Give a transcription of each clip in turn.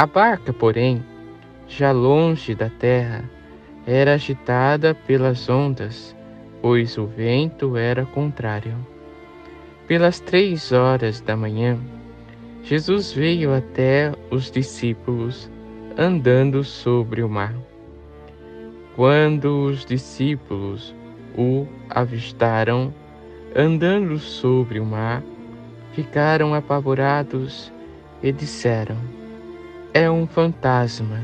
A barca, porém, já longe da terra, era agitada pelas ondas, pois o vento era contrário. Pelas três horas da manhã, Jesus veio até os discípulos andando sobre o mar. Quando os discípulos o avistaram andando sobre o mar, ficaram apavorados e disseram: é um fantasma.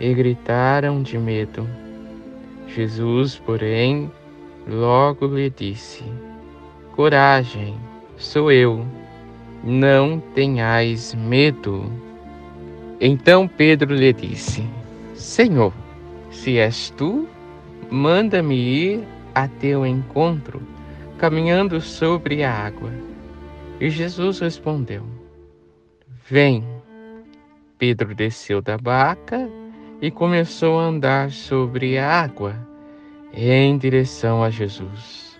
E gritaram de medo. Jesus, porém, logo lhe disse: Coragem, sou eu, não tenhais medo. Então Pedro lhe disse: Senhor, se és tu, manda-me ir a teu encontro, caminhando sobre a água. E Jesus respondeu: Vem. Pedro desceu da barca e começou a andar sobre a água em direção a Jesus.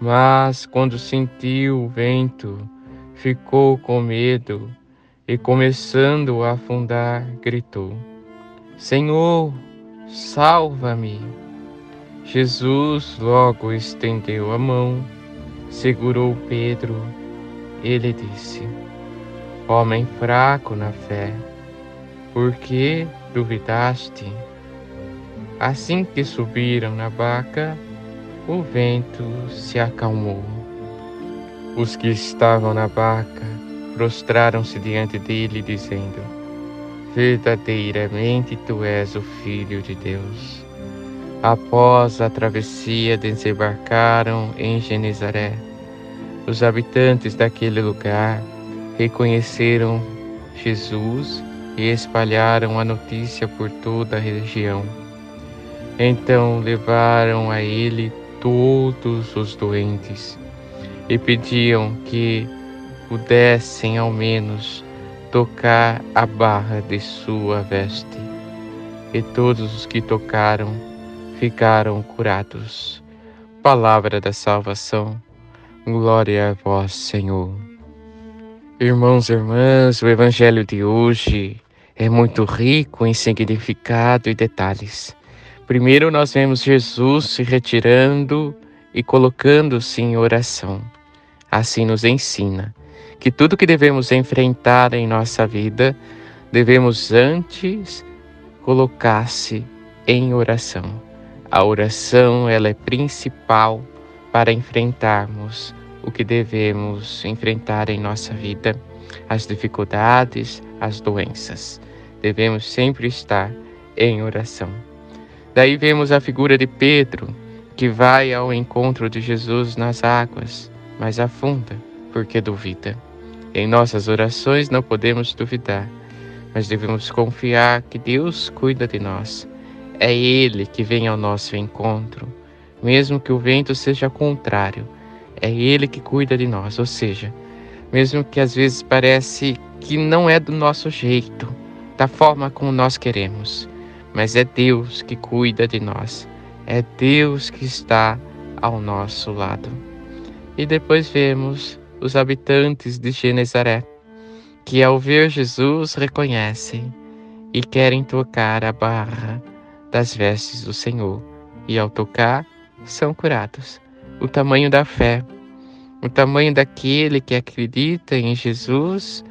Mas quando sentiu o vento, ficou com medo e, começando a afundar, gritou: Senhor, salva-me! Jesus logo estendeu a mão, segurou Pedro e lhe disse: Homem fraco na fé, por que duvidaste? Assim que subiram na barca, o vento se acalmou. Os que estavam na barca prostraram-se diante dele, dizendo: Verdadeiramente tu és o Filho de Deus. Após a travessia, desembarcaram em Genezaré. Os habitantes daquele lugar reconheceram Jesus e espalharam a notícia por toda a região. Então levaram a ele todos os doentes e pediam que pudessem ao menos tocar a barra de sua veste. E todos os que tocaram ficaram curados. Palavra da salvação. Glória a vós, Senhor. Irmãos e irmãs, o Evangelho de hoje é muito rico em significado e detalhes. Primeiro, nós vemos Jesus se retirando e colocando-se em oração. Assim nos ensina que tudo que devemos enfrentar em nossa vida, devemos antes colocar-se em oração. A oração ela é principal para enfrentarmos o que devemos enfrentar em nossa vida, as dificuldades, as doenças devemos sempre estar em oração. Daí vemos a figura de Pedro, que vai ao encontro de Jesus nas águas, mas afunda porque duvida. Em nossas orações não podemos duvidar, mas devemos confiar que Deus cuida de nós. É Ele que vem ao nosso encontro, mesmo que o vento seja contrário. É Ele que cuida de nós, ou seja, mesmo que às vezes parece que não é do nosso jeito, da forma como nós queremos, mas é Deus que cuida de nós, é Deus que está ao nosso lado. E depois vemos os habitantes de Genezaré, que ao ver Jesus reconhecem e querem tocar a barra das vestes do Senhor, e ao tocar são curados. O tamanho da fé, o tamanho daquele que acredita em Jesus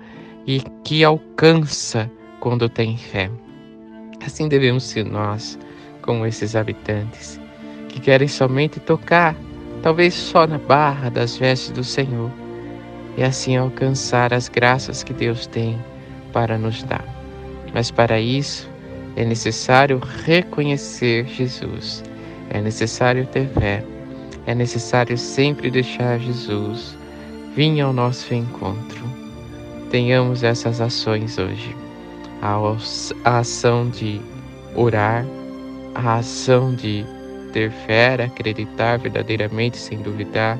e que alcança quando tem fé. Assim devemos ser nós, como esses habitantes, que querem somente tocar, talvez só na barra das vestes do Senhor, e assim alcançar as graças que Deus tem para nos dar. Mas para isso é necessário reconhecer Jesus, é necessário ter fé, é necessário sempre deixar Jesus vir ao nosso encontro. Tenhamos essas ações hoje a ação de orar, a ação de ter fé, acreditar verdadeiramente sem duvidar,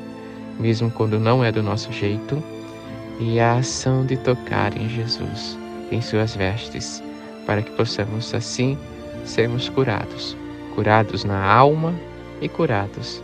mesmo quando não é do nosso jeito, e a ação de tocar em Jesus, em suas vestes, para que possamos assim sermos curados, curados na alma e curados